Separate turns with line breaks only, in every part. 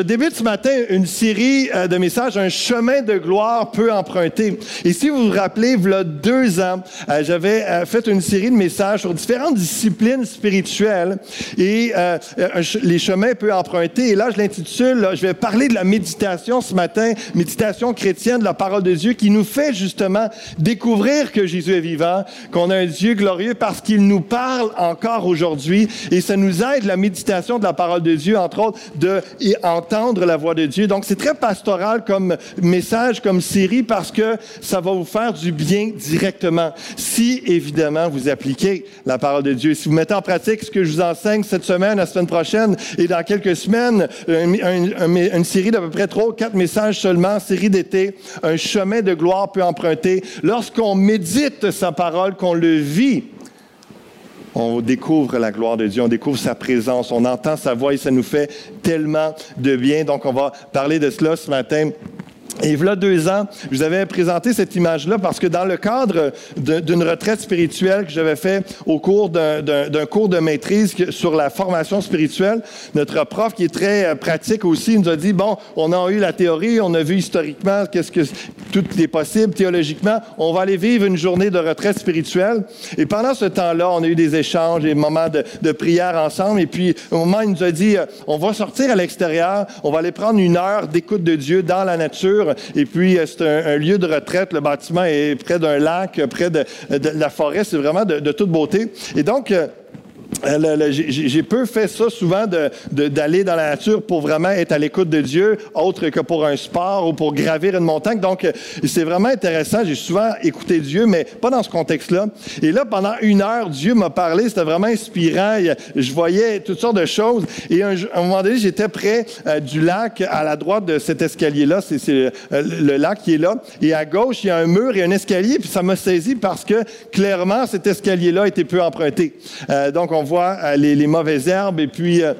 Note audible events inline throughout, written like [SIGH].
Je débute ce matin une série euh, de messages, un chemin de gloire peu emprunté. Et si vous vous rappelez, il y a deux ans, euh, j'avais euh, fait une série de messages sur différentes disciplines spirituelles et les chemins peu empruntés. Et là, je l'intitule, je vais parler de la méditation ce matin, méditation chrétienne de la parole de Dieu qui nous fait justement découvrir que Jésus est vivant, qu'on a un Dieu glorieux parce qu'il nous parle encore aujourd'hui et ça nous aide la méditation de la parole de Dieu, entre autres, de, et entendre la voix de Dieu. Donc, c'est très pastoral comme message, comme série, parce que ça va vous faire du bien directement. Si, évidemment, vous appliquez la parole de Dieu, si vous mettez en pratique ce que je vous enseigne cette semaine, la semaine prochaine et dans quelques semaines, une, série d'à peu près trois ou quatre messages seulement, série d'été, un chemin de gloire peut emprunter. Lorsqu'on médite sa parole, qu'on le vit, on découvre la gloire de Dieu, on découvre sa présence, on entend sa voix et ça nous fait tellement de bien. Donc, on va parler de cela ce matin. Et voilà deux ans, je vous avais présenté cette image-là parce que dans le cadre d'une retraite spirituelle que j'avais fait au cours d'un cours de maîtrise sur la formation spirituelle, notre prof qui est très euh, pratique aussi nous a dit, bon, on a eu la théorie, on a vu historiquement qu'est-ce que tout est possible théologiquement, on va aller vivre une journée de retraite spirituelle. Et pendant ce temps-là, on a eu des échanges, des moments de, de prière ensemble. Et puis, au moment, il nous a dit, euh, on va sortir à l'extérieur, on va aller prendre une heure d'écoute de Dieu dans la nature et puis, euh, c'est un, lieu de retraite. Le bâtiment est près d'un lac, près de, la forêt. C'est vraiment de, de, toute beauté. Et donc, euh, j'ai peu fait ça souvent d'aller dans la nature pour vraiment être à l'écoute de Dieu, autre que pour un sport ou pour gravir une montagne. Donc, euh, c'est vraiment intéressant. J'ai souvent écouté Dieu, mais pas dans ce contexte-là. Et là, pendant une heure, Dieu m'a parlé. C'était vraiment inspirant. Je voyais toutes sortes de choses. Et à un moment donné, j'étais près euh, du lac, à la droite de cet escalier-là. C'est le lac qui est là. Et à gauche, il y a un mur et un escalier. Puis ça m'a saisi parce que clairement, cet escalier-là était peu emprunté. donc, on voit euh, les, mauvaises herbes et puis euh,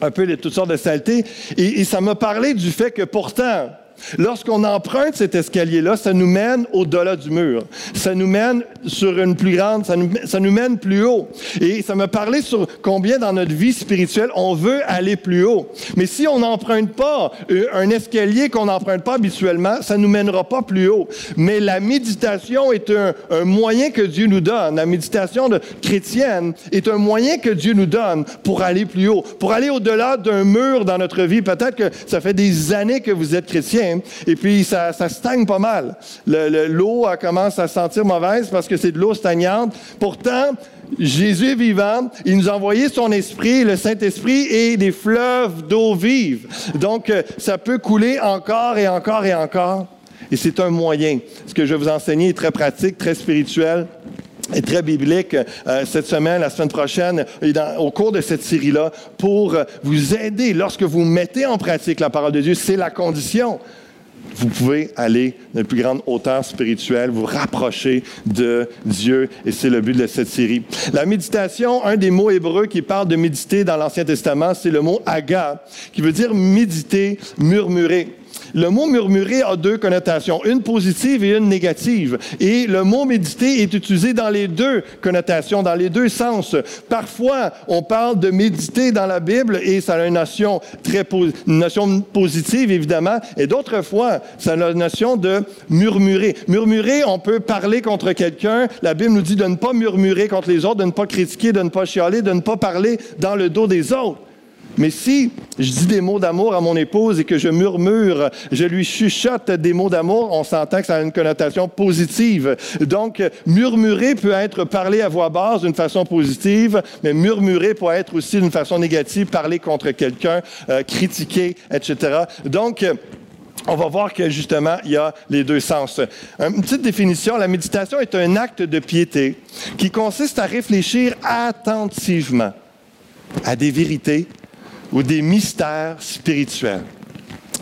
un peu toutes sortes de saletés. et ça m'a parlé du fait que pourtant, Lorsqu'on emprunte cet escalier-là, ça nous mène au-delà du mur. Ça nous mène sur une plus grande, ça nous, mène plus haut. Et ça me parlait sur combien dans notre vie spirituelle on veut aller plus haut. Mais si on n'emprunte pas euh, un escalier qu'on n'emprunte pas habituellement, ça nous mènera pas plus haut. Mais la méditation est un, moyen que Dieu nous donne. La méditation chrétienne est un moyen que Dieu nous donne pour aller plus haut, pour aller au-delà d'un mur dans notre vie. Peut-être que ça fait des années que vous êtes chrétien et puis ça, stagne pas mal. L'eau commence à sentir mauvaise parce que c'est de l'eau stagnante. Pourtant, Jésus est vivant, il nous a envoyé son esprit, le Saint-Esprit et des fleuves d'eau vive. Donc, euh, ça peut couler encore et encore et encore. Et c'est un moyen. Ce que je vais vous enseigner est très pratique, très spirituel et très biblique euh, cette semaine, la semaine prochaine, et au cours de cette série-là, pour vous aider lorsque vous mettez en pratique la parole de Dieu. C'est la condition vous pouvez aller dans une plus grande hauteur spirituelle, vous rapprocher de Dieu, et c'est le but de cette série. La méditation, un des mots hébreux qui parle de méditer dans l'Ancien Testament, c'est le mot aga, qui veut dire méditer, murmurer. Le mot murmurer a deux connotations, une positive et une négative. Et le mot méditer est utilisé dans les deux connotations, dans les deux sens. Parfois, on parle de méditer dans la Bible et ça a une notion très notion positive, évidemment. Et d'autres fois, ça a la notion de murmurer. Murmurer, on peut parler contre quelqu'un. La Bible nous dit de ne pas murmurer contre les autres, de ne pas critiquer, de ne pas chialer, de ne pas parler dans le dos des autres. Mais si je dis des mots d'amour à mon épouse et que je murmure, je lui chuchote des mots d'amour, on s'entend que ça a une connotation positive. Donc, murmurer peut être parler à voix basse d'une façon positive, mais murmurer peut être aussi d'une façon négative, parler contre quelqu'un, euh, critiquer, etc. Donc, on va voir que justement, il y a les deux sens. Une petite définition, la méditation est un acte de piété qui consiste à réfléchir attentivement à des vérités ou des mystères spirituels.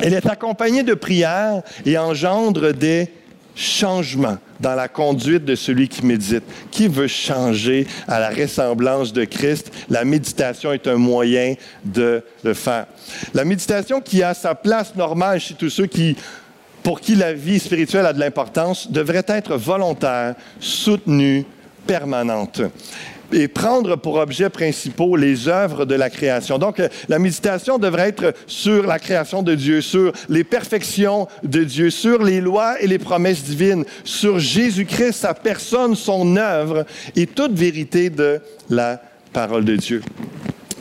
Elle est accompagnée de prières et engendre des changements dans la conduite de celui qui médite. Qui veut changer à la ressemblance de Christ? La méditation est un moyen de le faire. La méditation qui a sa place normale chez tous ceux qui, pour qui la vie spirituelle a de l'importance devrait être volontaire, soutenue, permanente. Et prendre pour objets principaux les œuvres de la création. Donc, euh, la méditation devrait être sur la création de Dieu, sur les perfections de Dieu, sur les lois et les promesses divines, sur Jésus-Christ, sa personne, son œuvre et toute vérité de la parole de Dieu.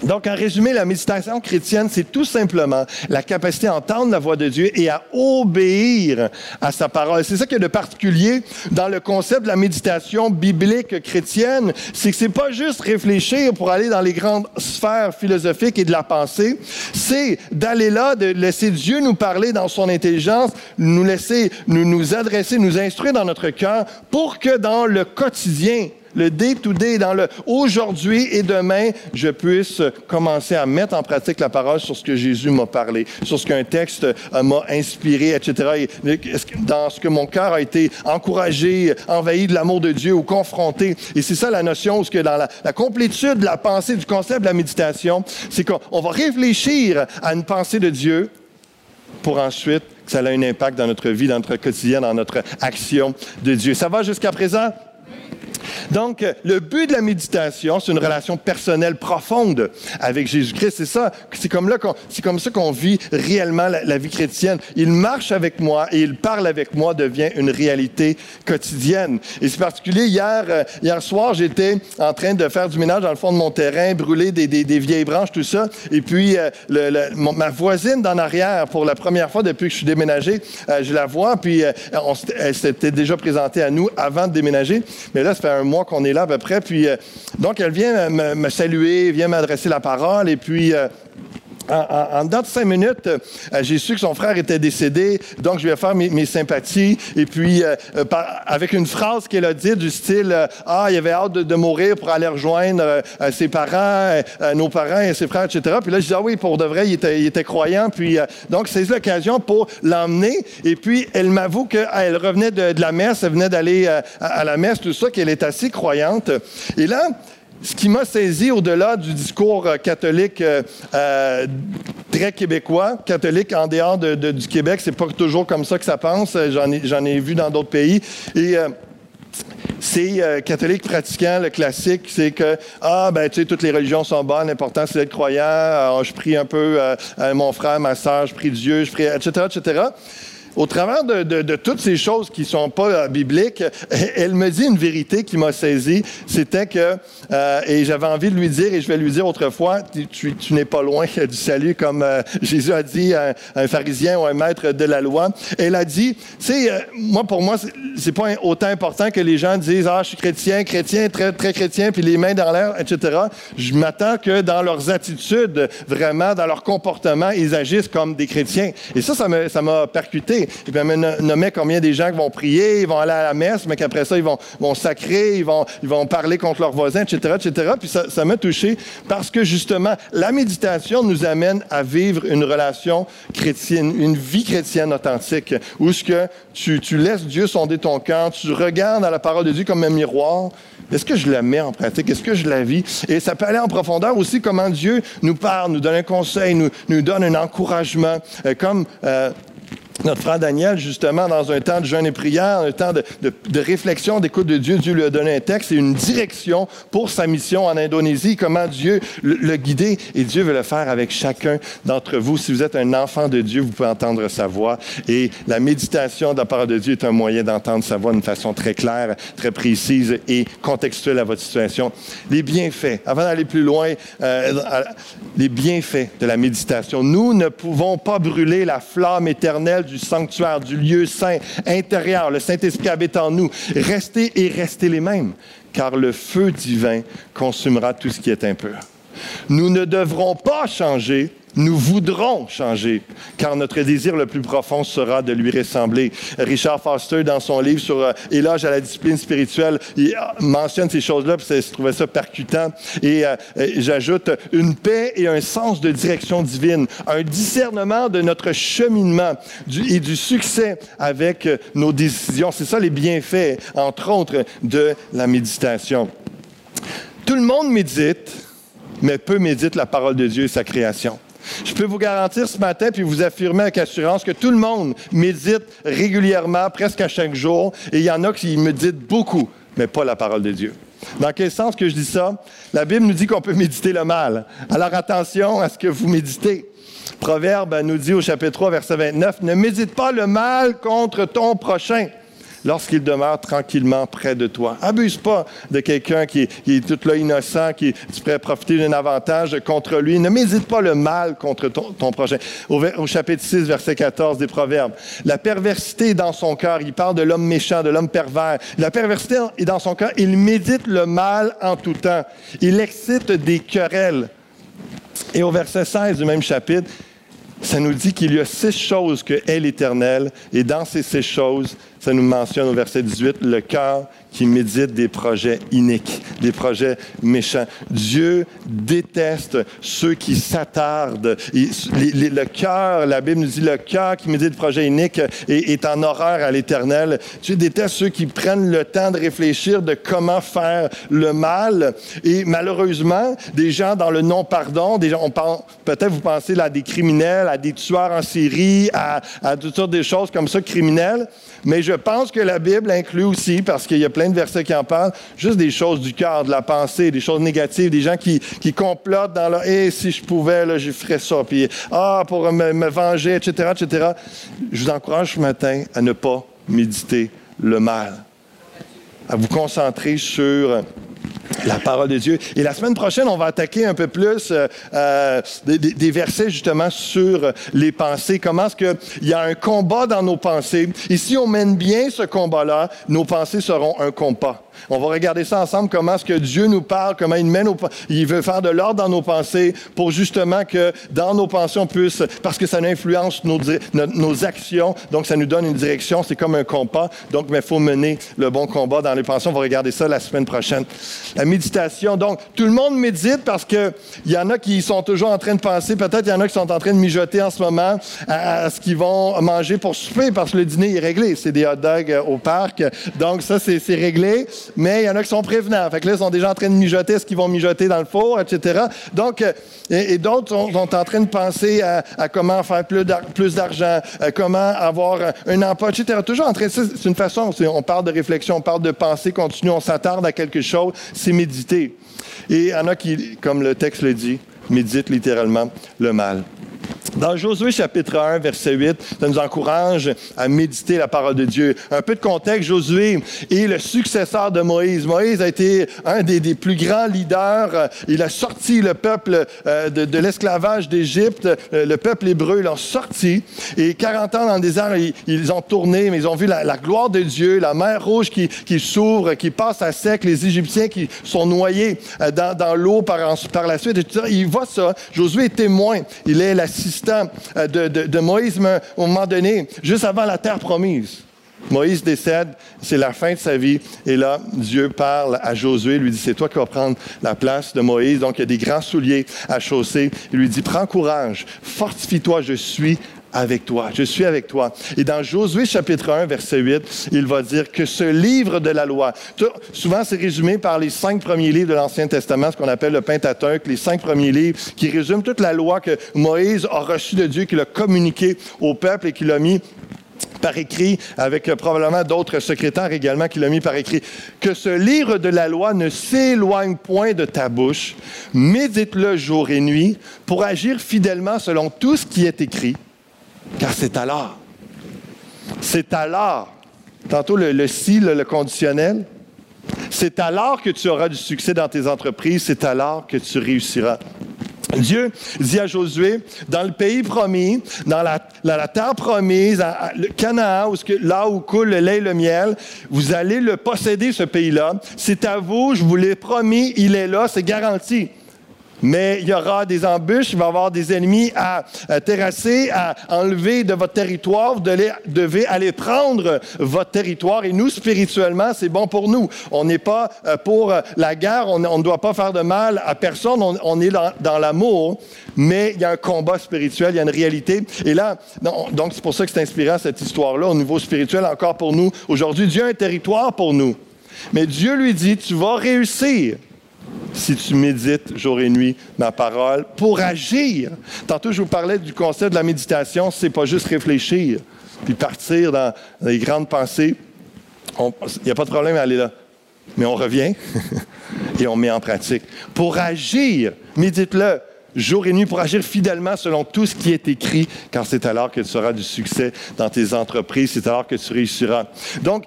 Donc, en résumé, la méditation chrétienne, c'est tout simplement la capacité à entendre la voix de Dieu et à obéir à sa parole. C'est ça qui est de particulier dans le concept de la méditation biblique chrétienne, c'est que c'est pas juste réfléchir pour aller dans les grandes sphères philosophiques et de la pensée, c'est d'aller là, de laisser Dieu nous parler dans son intelligence, nous laisser nous, nous adresser, nous instruire dans notre cœur pour que dans le quotidien, le day-to-day, dans le aujourd'hui et demain, je puisse commencer à mettre en pratique la parole sur ce que Jésus m'a parlé, sur ce qu'un texte euh, m'a inspiré, etc. dans ce que mon cœur a été encouragé, envahi de l'amour de Dieu ou confronté. Et c'est ça la notion, ce que dans la, la complétude de la pensée, du concept de la méditation, c'est qu'on va réfléchir à une pensée de Dieu pour ensuite que ça ait un impact dans notre vie, dans notre quotidien, dans notre action de Dieu. Ça va jusqu'à présent? Donc, le but de la méditation, c'est une relation personnelle profonde avec Jésus-Christ. C'est ça, c'est comme, là c'est comme ça qu'on vit réellement la, vie chrétienne. Il marche avec moi et il parle avec moi devient une réalité quotidienne. Et c'est particulier, hier, euh, hier soir, j'étais en train de faire du ménage dans le fond de mon terrain, brûler des, vieilles branches, tout ça. Et puis, euh, ma voisine d'en arrière, pour la première fois depuis que je suis déménagé, euh, je la vois, puis elle s'était déjà présentée à nous avant de déménager. Mais là, un mois qu'on est là à peu près. Puis, euh, donc, elle vient me, saluer, vient m'adresser la parole. Et puis, euh, en, en, de cinq minutes, euh, j'ai su que son frère était décédé, donc je vais faire mes, sympathies. Et puis, avec une phrase qu'elle a dit du style Ah, il avait hâte de, mourir pour aller rejoindre ses parents, nos parents et ses frères, etc. Puis là, je dis Ah oui, pour de vrai, il était, il était croyant. Puis, donc, c'est l'occasion pour l'emmener. Et puis, elle m'avoue qu'elle revenait de, la messe, elle venait d'aller à, à, la messe, tout ça, qu'elle est assez croyante. Et là, ce qui m'a saisi au-delà du discours euh, catholique euh, euh, très québécois, catholique en dehors du Québec, c'est pas toujours comme ça que ça pense. J'en ai, vu dans d'autres pays. Et c'est catholique pratiquant, le classique, c'est que, ah, ben, tu sais, toutes les religions sont bonnes, l'important, c'est d'être croyant. je prie un peu mon frère, ma soeur, je prie Dieu, je prie, etc., etc au travers de, toutes ces choses qui ne sont pas euh, bibliques, [LAUGHS] elle me dit une vérité qui m'a saisi. C'était que, euh, et j'avais envie de lui dire, et je vais lui dire autrefois, tu, n'es pas loin [LAUGHS] du salut, comme euh, Jésus a dit à un, pharisien ou un maître de la loi. Elle a dit, tu sais, moi, pour moi, c'est pas autant important que les gens disent, ah, je suis chrétien, chrétien, très, très chrétien, puis les mains dans l'air, etc. Je m'attends que dans leurs attitudes, vraiment, dans leur comportement, ils agissent comme des chrétiens. Et ça, ça m'a percuté. Et puis, elle me nommait combien des gens qui vont prier, ils vont aller à la messe, mais qu'après ça, ils vont, sacrer, ils vont, ils vont parler contre leurs voisins, etc., etc. Puis ça, m'a touché parce que justement, la méditation nous amène à vivre une relation chrétienne, une vie chrétienne authentique, où ce que tu, laisses Dieu sonder ton cœur, tu regardes la parole de Dieu comme un miroir. Est-ce que je la mets en pratique? Est-ce que je la vis? Et ça peut aller en profondeur aussi comment Dieu nous parle, nous donne un conseil, nous, nous donne un encouragement, euh, comme euh, notre frère Daniel, justement, dans un temps de jeûne et prière, un temps de, réflexion, d'écoute de Dieu, Dieu lui a donné un texte et une direction pour sa mission en Indonésie, comment Dieu le, le guider. Et Dieu veut le faire avec chacun d'entre vous. Si vous êtes un enfant de Dieu, vous pouvez entendre sa voix. Et la méditation de la parole de Dieu est un moyen d'entendre sa voix d'une façon très claire, très précise et contextuelle à votre situation. Les bienfaits, avant d'aller plus loin, euh, les bienfaits de la méditation. Nous ne pouvons pas brûler la flamme éternelle du sanctuaire, du lieu saint intérieur. Le Saint-Esprit habite en nous. Restez et restez les mêmes, car le feu divin consumera tout ce qui est impur. Nous ne devrons pas changer nous voudrons changer, car notre désir le plus profond sera de lui ressembler. Richard Foster, dans son livre sur euh, Éloge à la discipline spirituelle, il euh, mentionne ces choses-là, puis je trouvais ça percutant. Et euh, j'ajoute une paix et un sens de direction divine, un discernement de notre cheminement et du succès avec nos décisions. C'est ça les bienfaits, entre autres, de la méditation. Tout le monde médite, mais peu médite la parole de Dieu et sa création. Je peux vous garantir ce matin, puis vous affirmer avec assurance que tout le monde médite régulièrement, presque à chaque jour, et il y en a qui méditent beaucoup, mais pas la parole de Dieu. Dans quel sens que je dis ça? La Bible nous dit qu'on peut méditer le mal. Alors attention à ce que vous méditez. Proverbe nous dit au chapitre 3, verset 29, Ne médite pas le mal contre ton prochain lorsqu'il demeure tranquillement près de toi. Abuse pas de quelqu'un qui, est tout là innocent, qui tu pourrais profiter d'un avantage contre lui. Ne médite pas le mal contre ton, prochain. Au, au, chapitre 6, verset 14 des Proverbes. La perversité est dans son cœur. Il parle de l'homme méchant, de l'homme pervers. La perversité est dans son cœur. Il médite le mal en tout temps. Il excite des querelles. Et au verset 16 du même chapitre, ça nous dit qu'il y a six choses que est l'Éternel, et dans ces six choses, ça nous mentionne au verset 18, le cœur qui médite des projets iniques, des projets méchants. Dieu déteste ceux qui s'attardent. Le cœur, la Bible nous dit, le cœur qui médite des projets iniques est, en horreur à l'Éternel. Dieu déteste ceux qui prennent le temps de réfléchir de comment faire le mal. Et malheureusement, des gens dans le non-pardon, des gens, on peut-être vous pensez à des criminels, à des tueurs en série, à, à toutes sortes de choses comme ça, criminels. Mais je pense que la Bible inclut aussi, parce qu'il y a plein de versets qui en parlent, juste des choses du cœur, de la pensée, des choses négatives, des gens qui, qui complotent dans leur Eh, si je pouvais, je ferais ça. Puis, ah, pour me, me venger, etc., etc. Je vous encourage ce matin à ne pas méditer le mal, à vous concentrer sur la parole de Dieu. Et la semaine prochaine, on va attaquer un peu plus euh, euh, des, versets justement sur les pensées. Comment est-ce qu'il y a un combat dans nos pensées? Et si on mène bien ce combat-là, nos pensées seront un combat. On va regarder ça ensemble, comment est-ce que Dieu nous parle, comment il mène, il veut faire de l'ordre dans nos pensées pour justement que dans nos pensées, on parce que ça influence nos, nos, actions, donc ça nous donne une direction, c'est comme un compas. Donc, il faut mener le bon combat dans les pensées. On va regarder ça la semaine prochaine. La méditation, donc, tout le monde médite parce qu'il y en a qui sont toujours en train de penser, peut-être il y en a qui sont en train de mijoter en ce moment à, ce qu'ils vont manger pour souper parce que le dîner est réglé. C'est des hot dogs euh, au parc. Donc, ça, c'est réglé mais il y en a qui sont prévenants. Fait que là, ils sont déjà en train de mijoter ce qu'ils vont mijoter dans le four, etc. Donc, euh, et, d'autres sont, en train de penser à, comment faire plus d'argent, comment avoir un emploi, etc. Toujours en train, c'est une façon, on parle de réflexion, on parle de pensée continue, on s'attarde à quelque chose, c'est méditer. Et il y en a qui, comme le texte le dit, méditent littéralement le mal. Dans Josué chapitre 1, verset 8, ça nous encourage à méditer la parole de Dieu. Un peu de contexte, Josué est le successeur de Moïse. Moïse a été un des, plus grands leaders. Il a sorti le peuple euh, de, l'esclavage d'Égypte. Euh, le peuple hébreu l'a sorti. Et 40 ans dans le désert, ils, ont tourné, mais ils ont vu la, gloire de Dieu, la mer rouge qui, s'ouvre, qui passe à sec, les Égyptiens qui sont noyés euh, dans, l'eau par, la suite. Il voit ça. Josué est témoin. Il est l'assistant euh, de, Moïse, mais moment donné, juste avant la terre promise. Moïse décède, c'est la fin de sa vie, et là, Dieu parle à Josué, lui dit, c'est toi qui vas prendre la place de Moïse, donc il y a des grands souliers à chausser, il lui dit, prends courage, fortifie-toi, je suis avec toi. Je suis avec toi. Et dans Josué chapitre 1, verset 8, il va dire que ce livre de la loi, souvent c'est résumé par les cinq premiers livres de l'Ancien Testament, ce qu'on appelle le Pentateuque, les cinq premiers livres qui résument toute la loi que Moïse a reçue de Dieu, qu'il a communiqué au peuple et qu'il a mis par écrit, avec euh, probablement d'autres secrétaires également qui l'ont mis par écrit, que ce livre de la loi ne s'éloigne point de ta bouche, médite-le jour et nuit pour agir fidèlement selon tout ce qui est écrit, car c'est alors. C'est alors. Tantôt le, si, le, conditionnel. C'est alors que tu auras du succès dans tes entreprises. C'est alors que tu réussiras. Dieu dit à Josué, dans le pays promis, dans la, terre promise, Canaan, là où coule le lait et le miel, vous allez le posséder, ce pays-là. C'est à vous, je vous l'ai promis, il est là, c'est garanti mais il y aura des embûches, il va y avoir des ennemis à, terrasser, à enlever de votre territoire. Vous devez, aller prendre votre territoire. Et nous, spirituellement, c'est bon pour nous. On n'est pas euh, pour la guerre, on ne doit pas faire de mal à personne, on, est dans, l'amour, mais il y a un combat spirituel, il y a une réalité. Et là, donc c'est pour ça que c'est inspirant cette histoire-là au niveau spirituel encore pour nous. Aujourd'hui, Dieu a un territoire pour nous. Mais Dieu lui dit, tu vas réussir si tu médites jour et nuit ma parole pour agir. Tantôt, je vous parlais du concept de la méditation, c'est pas juste réfléchir puis partir dans les grandes pensées. Il n'y a pas de problème à aller là. mais on revient [LAUGHS] et on met en pratique. Pour agir, médite-le jour et nuit pour agir fidèlement selon tout ce qui est écrit, car c'est alors que tu auras du succès dans tes entreprises, c'est alors que tu réussiras. Donc,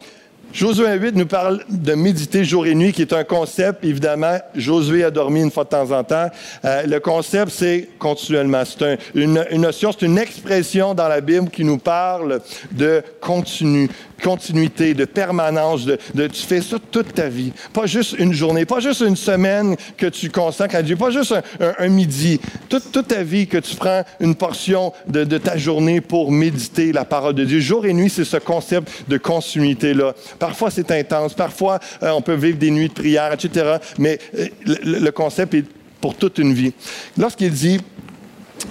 Josué 8 nous parle de méditer jour et nuit, qui est un concept, évidemment. Josué a dormi une fois de temps en temps. Euh, le concept, c'est continuellement. C'est une, une, notion, c'est une expression dans la Bible qui nous parle de continu, continuité, de permanence, de, tu fais ça toute ta vie. Pas juste une journée, pas juste une semaine que tu consacres à Dieu, pas juste un, midi. Toute, toute, ta vie que tu prends une portion de, ta journée pour méditer la parole de Dieu. Jour et nuit, c'est ce concept de continuité-là. Parfois, c'est intense. Parfois, euh, on peut vivre des nuits de prière, etc. Mais euh, le concept est pour toute une vie. Lorsqu'il dit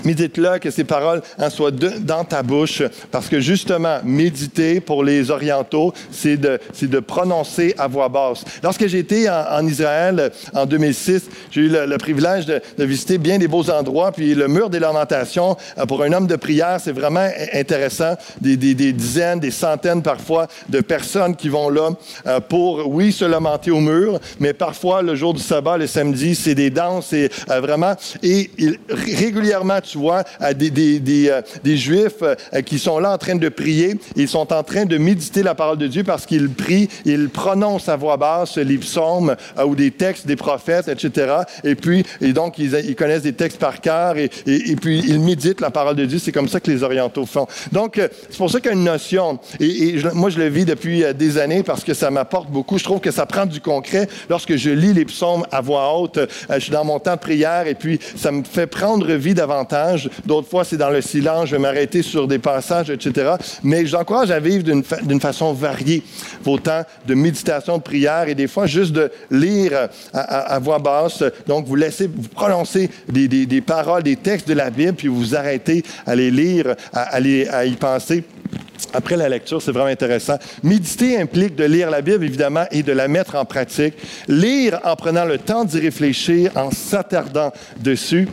Médite-le, que ces paroles en soient dans ta bouche, parce que justement, méditer pour les orientaux, c'est de, de, prononcer à voix basse. Lorsque j'étais en, en, Israël en 2006, j'ai eu le, privilège de, visiter bien des beaux endroits, puis le mur des lamentations, euh, pour un homme de prière, c'est vraiment intéressant. Des, des, dizaines, des centaines parfois de personnes qui vont là euh, pour, oui, se lamenter au mur, mais parfois, le jour du sabbat, le samedi, c'est des danses, et euh, vraiment, et régulièrement, tu vois des, des, euh, des, Juifs euh, qui sont là en train de prier. Ils sont en train de méditer la parole de Dieu parce qu'ils prient, ils prononcent à voix basse les psaumes euh, ou des textes des prophètes, etc. Et puis, et donc, ils, connaissent des textes par cœur et, puis ils méditent la parole de Dieu. C'est comme ça que les orientaux font. Donc, c'est pour ça qu'il y a une notion. Et, moi, je le vis depuis des années parce que ça m'apporte beaucoup. Je trouve que ça prend du concret. Lorsque je lis les psaumes à voix haute, je suis dans mon temps de prière et puis ça me fait prendre vie davantage D'autres fois, c'est dans le silence, je vais m'arrêter sur des passages, etc. Mais j'encourage à vivre d'une façon variée vos temps de méditation, de prière et des fois juste de lire à, voix basse. Donc, vous laissez, vous prononcez des, paroles, des textes de la Bible, puis vous arrêtez à les lire, à y penser. Après la lecture, c'est vraiment intéressant. Méditer implique de lire la Bible, évidemment, et de la mettre en pratique. Lire en prenant le temps d'y réfléchir, en s'attardant dessus.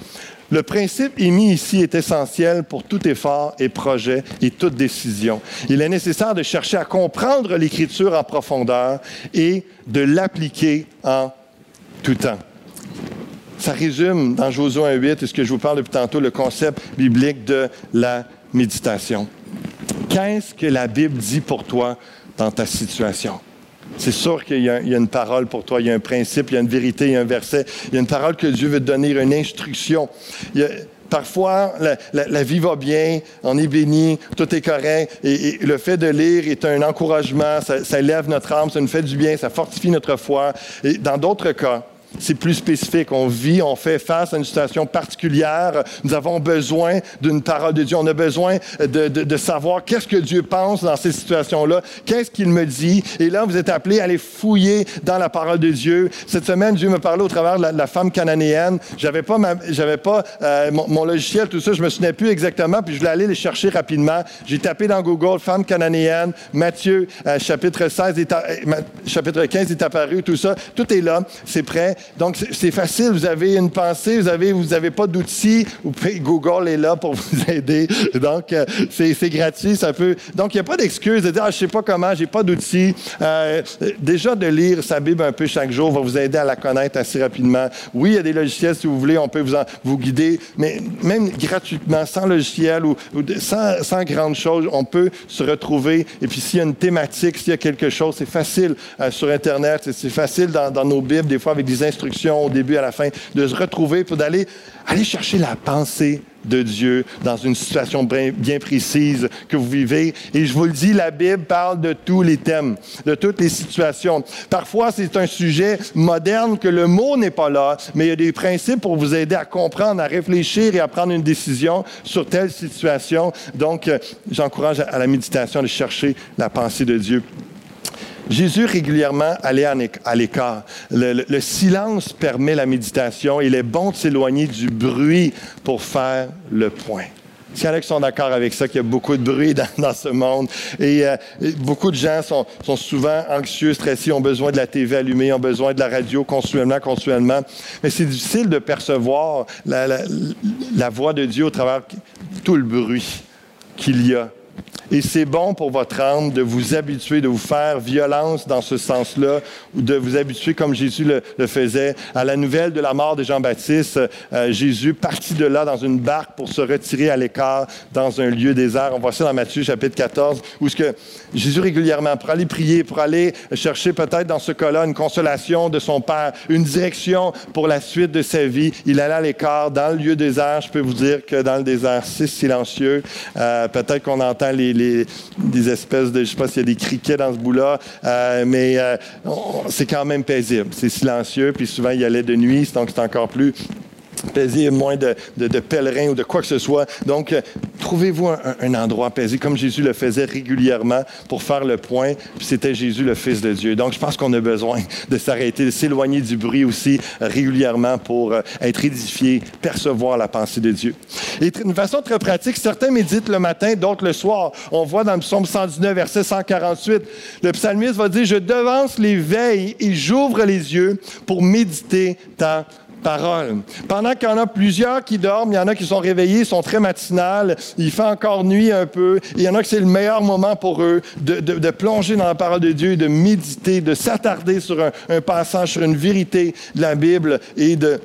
Le principe émis ici est essentiel pour tout effort et projet et toute décision. Il est nécessaire de chercher à comprendre l'Écriture en profondeur et de l'appliquer en tout temps. Ça résume dans Josué 1.8 et ce que je vous parle depuis tantôt, le concept biblique de la méditation. Qu'est-ce que la Bible dit pour toi dans ta situation? C'est sûr qu'il y, a une parole pour toi, il y a un principe, il y a une vérité, il y a un verset, il y a une parole que Dieu veut te donner, une instruction. parfois, la, vie va bien, on est béni, tout est correct, et, le fait de lire est un encouragement, ça, ça élève notre âme, ça nous fait du bien, ça fortifie notre foi. Et dans d'autres cas, c'est plus spécifique. On vit, on fait face à une situation particulière. Nous avons besoin d'une parole de Dieu. On a besoin de, de, savoir qu'est-ce que Dieu pense dans ces situations-là. Qu'est-ce qu'il me dit? Et là, vous êtes appelés à aller fouiller dans la parole de Dieu. Cette semaine, Dieu me parlait au travers de la, femme cananéenne. J'avais pas, j'avais pas euh, mon, logiciel, tout ça. Je me souvenais plus exactement. Puis je voulais aller les chercher rapidement. J'ai tapé dans Google femme cananéenne. Matthieu, euh, chapitre 16, est euh, chapitre 15 est apparu. Tout ça, tout est là. C'est prêt. Donc, c'est facile. Vous avez une pensée, vous avez, vous avez pas d'outils. Google est là pour [LAUGHS] vous aider. Donc, euh, c'est gratuit. Ça peut. Donc, il n'y a pas d'excuse de dire, ah, je sais pas comment, j'ai pas d'outils. Euh, déjà, de lire sa Bible un peu chaque jour va vous aider à la connaître assez rapidement. Oui, il y a des logiciels, si vous voulez, on peut vous, vous guider, mais même gratuitement, sans logiciel ou, sans, sans grande chose, on peut se retrouver. Et puis, s'il y a une thématique, s'il y a quelque chose, c'est facile euh, sur Internet, c'est facile dans, dans nos Bibles, des fois avec des au début, à la fin, de se retrouver pour d'aller aller chercher la pensée de Dieu dans une situation bien, précise que vous vivez. Et je vous le dis, la Bible parle de tous les thèmes, de toutes les situations. Parfois, c'est un sujet moderne que le mot n'est pas là, mais il y a des principes pour vous aider à comprendre, à réfléchir et à prendre une décision sur telle situation. Donc, euh, j'encourage à la méditation de chercher la pensée de Dieu. Jésus régulièrement allait à l'écart. Le, silence permet la méditation. Il est bon de s'éloigner du bruit pour faire le point. S'il y en a qui sont d'accord avec ça, qu'il y a beaucoup de bruit [LAUGHS] dans, ce monde. Et, euh, beaucoup de gens sont, souvent anxieux, stressés, ont besoin de la TV allumée, ont besoin de la radio continuellement, continuellement. Mais c'est difficile de percevoir la voix de Dieu au travers tout le bruit qu'il y a Et c'est bon pour votre âme de vous habituer, de vous faire violence dans ce sens-là, ou de vous habituer, comme Jésus le, faisait, à la nouvelle de la mort de Jean-Baptiste. Euh, Jésus partit de là dans une barque pour se retirer à l'écart dans un lieu désert. On voit ça dans Matthieu chapitre 14, où ce que Jésus régulièrement, pour aller prier, pour aller chercher peut-être dans ce cas-là une consolation de son Père, une direction pour la suite de sa vie, il allait à l'écart dans le lieu désert. Je peux vous dire que dans le désert, c'est silencieux. Euh, peut-être qu'on entend des espèces de, je sais pas s'il y a des criquets dans ce bout-là, euh, mais euh, c'est quand même paisible. C'est silencieux, puis souvent il y allait de nuit, donc c'est encore plus paisible, moins de, pèlerins ou de quoi que ce soit. Donc, euh, trouvez-vous un, endroit paisible, comme Jésus le faisait régulièrement pour faire le point. Puis c'était Jésus, le Fils de Dieu. Donc, je pense qu'on a besoin de s'arrêter, de s'éloigner du bruit aussi euh, régulièrement pour euh, être édifié, percevoir la pensée de Dieu. Et d'une façon très pratique, certains méditent le matin, d'autres le soir. On voit dans le psaume 119, verset 148, le psalmiste va dire, je devance les veilles et j'ouvre les yeux pour méditer ta parole. Pendant qu'il y en a plusieurs qui dorment, il y en a qui sont réveillés, sont très matinales, il fait encore nuit un peu, il y en a que c'est le meilleur moment pour eux de, plonger dans la parole de Dieu, de méditer, de s'attarder sur un passage, sur une vérité de la Bible et de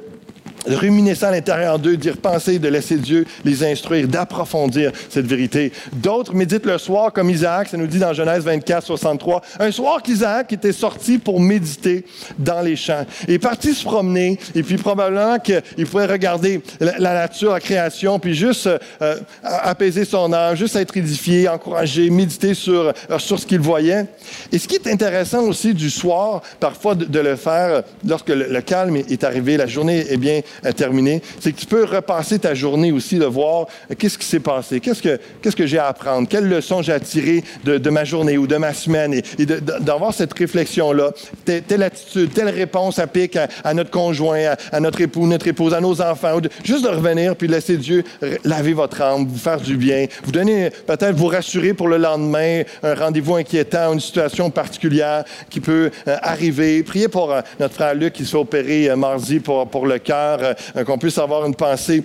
de ruminer ça à l'intérieur d'eux, d'y repenser, de laisser Dieu les instruire, d'approfondir cette vérité. D'autres méditent le soir, comme Isaac, ça nous dit dans Genèse 24, 63. Un soir qu'Isaac était sorti pour méditer dans les champs. Il est parti se promener, et puis probablement qu'il pouvait regarder la, nature, la création, puis juste euh, apaiser son âme, juste être édifié, encouragé, méditer sur, euh, sur ce qu'il voyait. Et ce qui est intéressant aussi du soir, parfois de, le faire lorsque le calme est arrivé, la journée est bien c'est que tu peux repasser ta journée aussi, de voir euh, qu'est-ce qui s'est passé, qu'est-ce que, qu'est-ce que j'ai à apprendre, quelle leçon j'ai à tirer de, ma journée ou de ma semaine, et, d'avoir cette réflexion-là. Telle, attitude, telle réponse à, à notre conjoint, à, notre époux, notre épouse, à nos enfants. juste de revenir puis laisser Dieu laver votre âme, vous faire du bien, vous donner, peut-être vous rassurer pour le lendemain, un rendez-vous inquiétant, une situation particulière qui peut euh, arriver. Priez pour euh, notre frère Luc qui se fait opérer mardi pour, pour le cœur. Euh, qu'on puisse avoir une pensée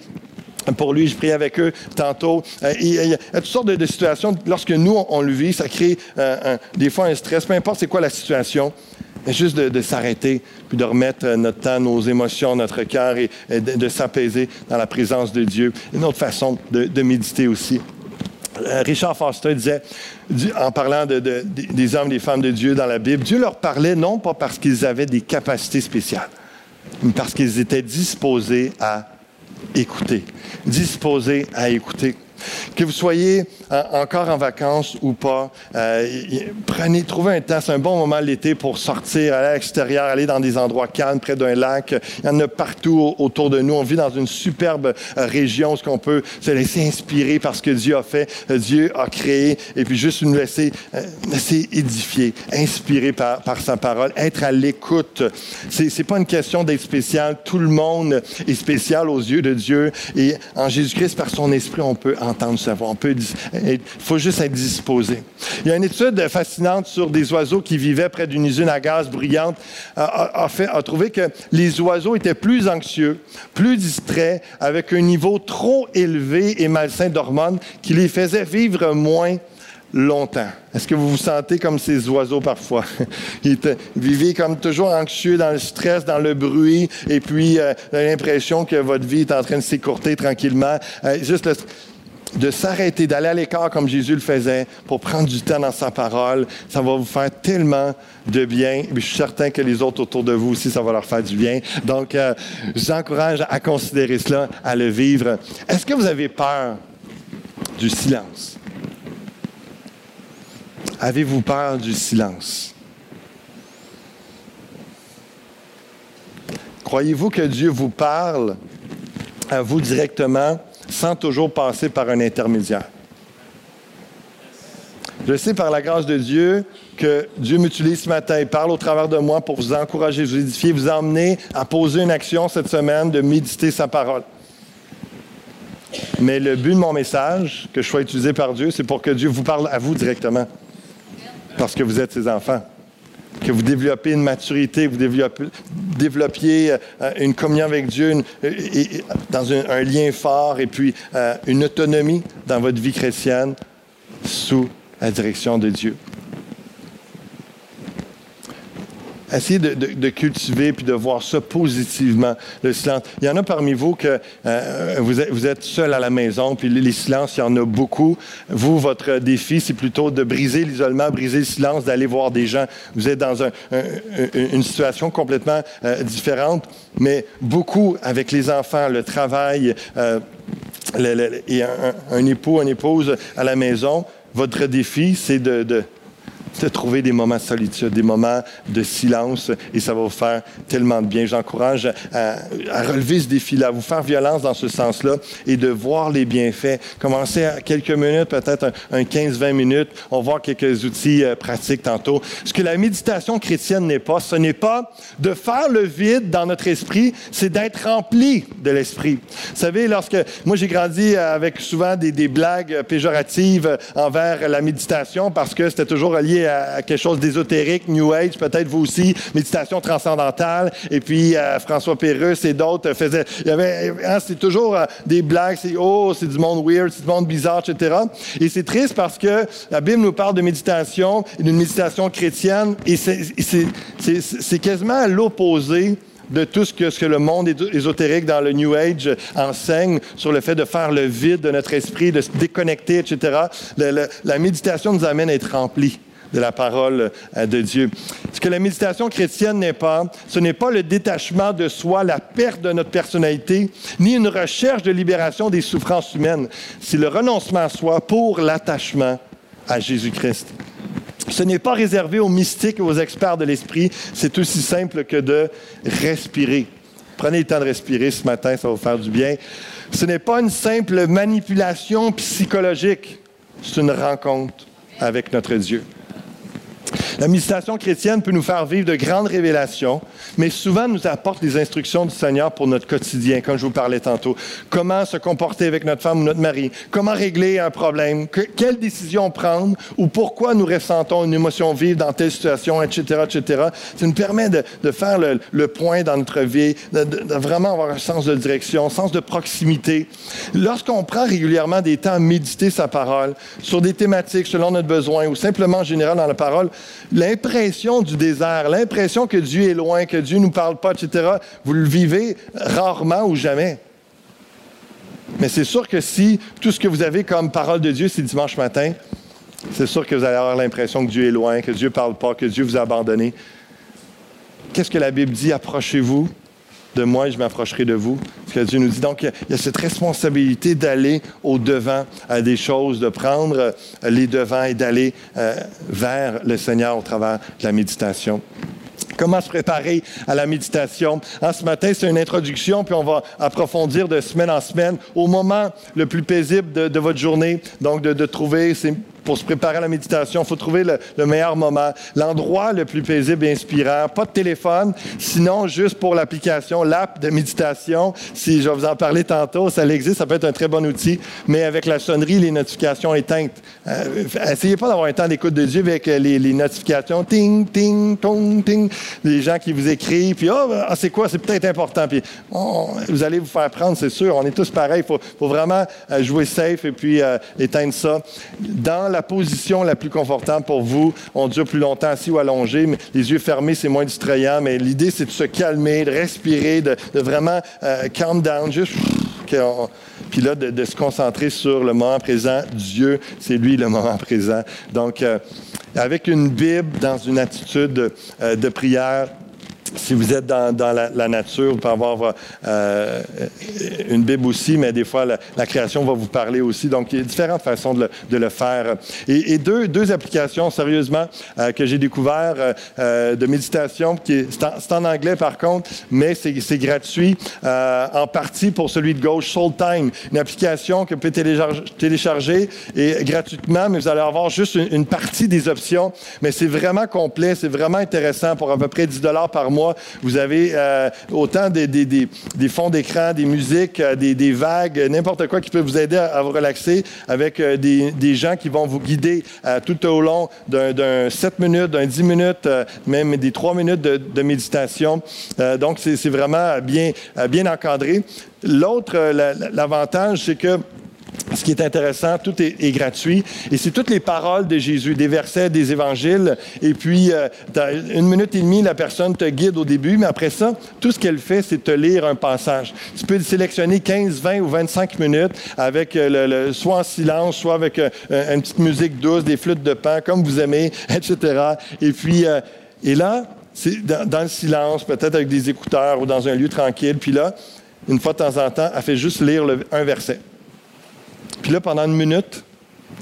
pour lui, je prie avec eux tantôt. Euh, il y a toutes sortes de, situations. Lorsque nous, on, le vit, ça crée euh, des fois un stress. Peu importe c'est quoi la situation, juste de, s'arrêter, puis de remettre notre temps, nos émotions, notre cœur et, de, s'apaiser dans la présence de Dieu. Une autre façon de, méditer aussi. Richard Foster disait, en parlant des hommes et des femmes de Dieu dans la Bible, Dieu leur parlait non pas parce qu'ils avaient des capacités spéciales, parce qu'ils étaient disposés à écouter, disposés à écouter. Que vous soyez encore en vacances ou pas, euh, prenez, trouvez un temps, c'est un bon moment l'été pour sortir, aller à l'extérieur, aller dans des endroits calmes, près d'un lac. Il y en a partout autour de nous. On vit dans une superbe euh, région où on peut se laisser inspirer par ce que Dieu a fait, euh, Dieu a créé, et puis juste nous laisser, laisser édifier, inspirer par, par sa parole, être à l'écoute. C'est, c'est pas une question d'être spécial. Tout le monde est spécial aux yeux de Dieu, et en Jésus-Christ, par son esprit, on peut entendre sa voix. On peut il faut juste être disposé. Il y a une étude fascinante sur des oiseaux qui vivaient près d'une usine à gaz bruyante, a, a trouvé que les oiseaux étaient plus anxieux, plus distraits, avec un niveau trop élevé et malsain d'hormones qui les faisait vivre moins longtemps. Est-ce que vous vous sentez comme ces oiseaux parfois? [LAUGHS] Ils vivez comme toujours anxieux dans le stress, dans le bruit, et puis euh, l'impression que votre vie est en train de s'écourter tranquillement. Euh, juste le, de s'arrêter, d'aller à l'écart comme Jésus le faisait, pour prendre du temps dans sa parole, ça va vous faire tellement de bien. je suis certain que les autres autour de vous aussi, ça va leur faire du bien. Donc, euh, je vous encourage à considérer cela, à le vivre. Est-ce que vous avez peur du silence? Avez-vous peur du silence? Croyez-vous que Dieu vous parle à vous directement? Sans toujours passer par un intermédiaire. Je sais par la grâce de Dieu que Dieu m'utilise ce matin et parle au travers de moi pour vous encourager, vous édifier, vous emmener à poser une action cette semaine de méditer sa parole. Mais le but de mon message, que je sois utilisé par Dieu, c'est pour que Dieu vous parle à vous directement. Parce que vous êtes ses enfants que vous développiez une maturité, vous développiez, euh, une communion avec Dieu dans un, lien fort et puis euh, une autonomie dans votre vie chrétienne sous la direction de Dieu. Essayez de, cultiver puis de voir ça positivement, le silence. Il y en a parmi vous que euh, vous, êtes, seul à la maison, puis les, silences, il y en a beaucoup. Vous, votre défi, c'est plutôt de briser l'isolement, briser le silence, d'aller voir des gens. Vous êtes dans une situation complètement euh, différente, mais beaucoup avec les enfants, le travail, euh, un, époux, une épouse à la maison. Votre défi, c'est de trouver des moments de solitude, des moments de silence, et ça va vous faire tellement de bien. J'encourage à, relever ce défi-là, à vous faire violence dans ce sens-là et de voir les bienfaits. Commencez à quelques minutes, peut-être un, 15-20 minutes. On va voir quelques outils euh, pratiques tantôt. Ce que la méditation chrétienne n'est pas, ce n'est pas de faire le vide dans notre esprit, c'est d'être rempli de l'esprit. Vous savez, lorsque moi j'ai grandi avec souvent des, des blagues péjoratives envers la méditation parce que c'était toujours à, quelque chose d'ésotérique, New Age, peut-être vous aussi, méditation transcendantale. Et puis euh, François Pérusse et d'autres faisaient. Il y avait, hein, c'est toujours euh, des blagues. C'est oh, c'est du monde weird, c'est du monde bizarre, etc. Et c'est triste parce que la Bible nous parle de méditation, d'une méditation chrétienne, et c'est quasiment à l'opposé de tout ce que, ce que, le monde ésotérique dans le New Age enseigne sur le fait de faire le vide de notre esprit, de se déconnecter, etc. la méditation nous amène à être remplis de la parole euh, de Dieu. Ce que la méditation chrétienne n'est pas, ce n'est pas le détachement de soi, la perte de notre personnalité, ni une recherche de libération des souffrances humaines. C'est le renoncement à soi pour l'attachement à Jésus-Christ. Ce n'est pas réservé aux mystiques et aux experts de l'esprit. C'est aussi simple que de respirer. Prenez le temps de respirer ce matin, ça va vous faire du bien. Ce n'est pas une simple manipulation psychologique. C'est une rencontre avec notre Dieu. La méditation chrétienne peut nous faire vivre de grandes révélations, mais souvent nous apporte les instructions du Seigneur pour notre quotidien, comme je vous parlais tantôt. Comment se comporter avec notre femme ou notre mari, comment régler un problème, quelle décision prendre? Ou pourquoi nous ressentons une émotion vive dans telle situation, etc., etc. Ça nous permet de, faire le, point dans notre vie, de, de, vraiment avoir un sens de direction, un sens de proximité. Lorsqu'on prend régulièrement des temps à méditer sa parole sur des thématiques selon notre besoin ou simplement en général dans la parole, l'impression du désert, l'impression que Dieu est loin, que Dieu ne nous parle pas, etc., vous le vivez rarement ou jamais. Mais c'est sûr que si tout ce que vous avez comme parole de Dieu, c'est dimanche matin, c'est sûr que vous allez avoir l'impression que Dieu est loin, que Dieu ne parle pas, que Dieu vous a abandonné. Qu'est-ce que la Bible dit? Approchez-vous de moi je m'approcherai de vous. Ce que Dieu nous dit. Donc, il y a cette responsabilité d'aller au-devant des choses, de prendre euh, les devants et d'aller euh, vers le Seigneur au travers de la méditation. Comment se préparer à la méditation? En ce matin, c'est une introduction, puis on va approfondir de semaine en semaine au moment le plus paisible de, votre journée. Donc, de, de trouver ces pour se préparer à la méditation, il faut trouver le, meilleur moment, l'endroit le plus paisible et inspirant. Pas de téléphone, sinon juste pour l'application, l'app de méditation. Si je vais vous en parler tantôt, ça existe, ça peut être un très bon outil, mais avec la sonnerie, les notifications éteintes. Euh, essayez pas d'avoir un temps d'écoute de Dieu avec euh, les, notifications, ting, ting, tong, ting, les gens qui vous écrivent, puis oh, ah, c'est quoi, c'est peut-être important, puis vous allez vous faire prendre, c'est sûr. On est tous pareils. Il faut, vraiment euh, jouer safe et puis éteindre ça. La position la plus confortable pour vous. On dure plus longtemps assis ou allongé, mais les yeux fermés, c'est moins distrayant. Mais l'idée, c'est de se calmer, de respirer, de, vraiment euh, calm down, juste. puis là, de, se concentrer sur le moment présent. Dieu, c'est lui le moment présent. Donc, euh, avec une Bible dans une attitude euh, de prière, si vous êtes dans, la, nature, vous pouvez avoir euh, une Bible aussi, mais des fois, la, création va vous parler aussi. Donc, il y a différentes façons de le, faire. Et, deux, deux, applications, sérieusement, euh, que j'ai découvert euh, de méditation, qui c'est en, anglais par contre, mais c'est gratuit en partie pour celui de gauche, Soul Time, une application que vous pouvez télécharger, et gratuitement, mais vous allez avoir juste une, une partie des options. Mais c'est vraiment complet, c'est vraiment intéressant pour à peu près 10 par mois vous avez euh, autant des, fonds d'écran, des musiques, euh, des, vagues, n'importe quoi qui peut vous aider à, vous relaxer avec euh, des, gens qui vont vous guider tout au long d'un 7 minutes, d'un 10 minutes, même des 3 minutes de, méditation. donc, c'est vraiment bien, bien encadré. L'autre, l'avantage, c'est que ce qui est intéressant, tout est, gratuit. Et c'est toutes les paroles de Jésus, des versets, des évangiles. Et puis, euh, une minute et demie, la personne te guide au début, mais après ça, tout ce qu'elle fait, c'est te lire un passage. Tu peux sélectionner 15, 20 ou 25 minutes avec euh, le, soit en silence, soit avec euh, une petite musique douce, des flûtes de pain, comme vous aimez, [LAUGHS] etc. Et puis, et là, c'est dans, le silence, peut-être avec des écouteurs ou dans un lieu tranquille. Puis là, une fois de temps en temps, elle fait juste lire un verset. Puis là, pendant une minute,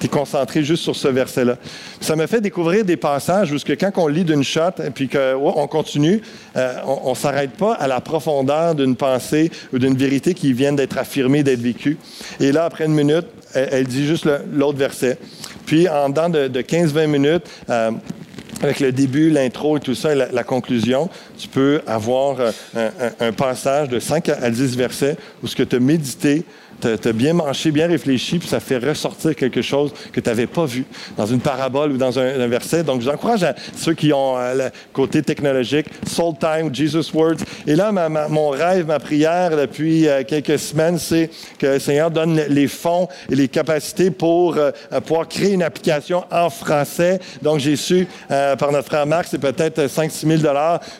tu es concentré juste sur ce verset-là. Ça me fait découvrir des passages où que quand on lit d'une shot et puis qu'on continue, euh, on ne s'arrête pas à la profondeur d'une pensée ou d'une vérité qui vient d'être affirmée, d'être vécue. Et là, après une minute, elle, dit juste l'autre verset. Puis, en dedans de, 15-20 minutes, euh, avec le début, l'intro et tout ça, et la, conclusion, tu peux avoir euh, un, un, passage de 5 à 10 versets où ce que tu as médité, tu as, bien marché, bien réfléchi, puis ça fait ressortir quelque chose que tu n'avais pas vu dans une parabole ou dans un, verset. Donc, j'encourage ceux qui ont euh, le côté technologique, Soul Time, Jesus Words. Et là, mon rêve, ma prière depuis euh, quelques semaines, c'est que le Seigneur donne les fonds et les capacités pour euh, pouvoir créer une application en français. Donc, j'ai su par notre frère Marc, c'est peut-être 5-6 000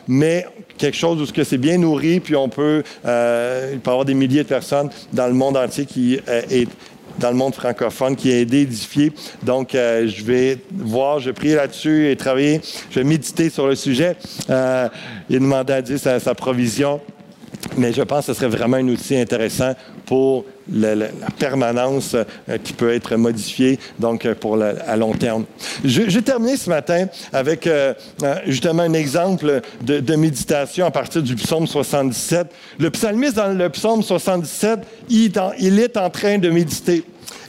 mais quelque chose où c'est bien nourri, puis on peut, il peut avoir des milliers de personnes dans le monde entier qui euh, est dans le monde francophone, qui est aidé, édifié. Donc, euh, je vais voir, je vais prier là-dessus et travailler, je vais méditer sur le sujet euh, et demander à Dieu sa, sa provision. Mais je pense que ce serait vraiment un outil intéressant pour la, permanence euh, qui peut être modifiée, donc euh, pour à long terme. J'ai terminé ce matin avec euh, justement un exemple de, méditation à partir du psaume 77. Le psalmiste dans le psaume 77, il est en train de méditer.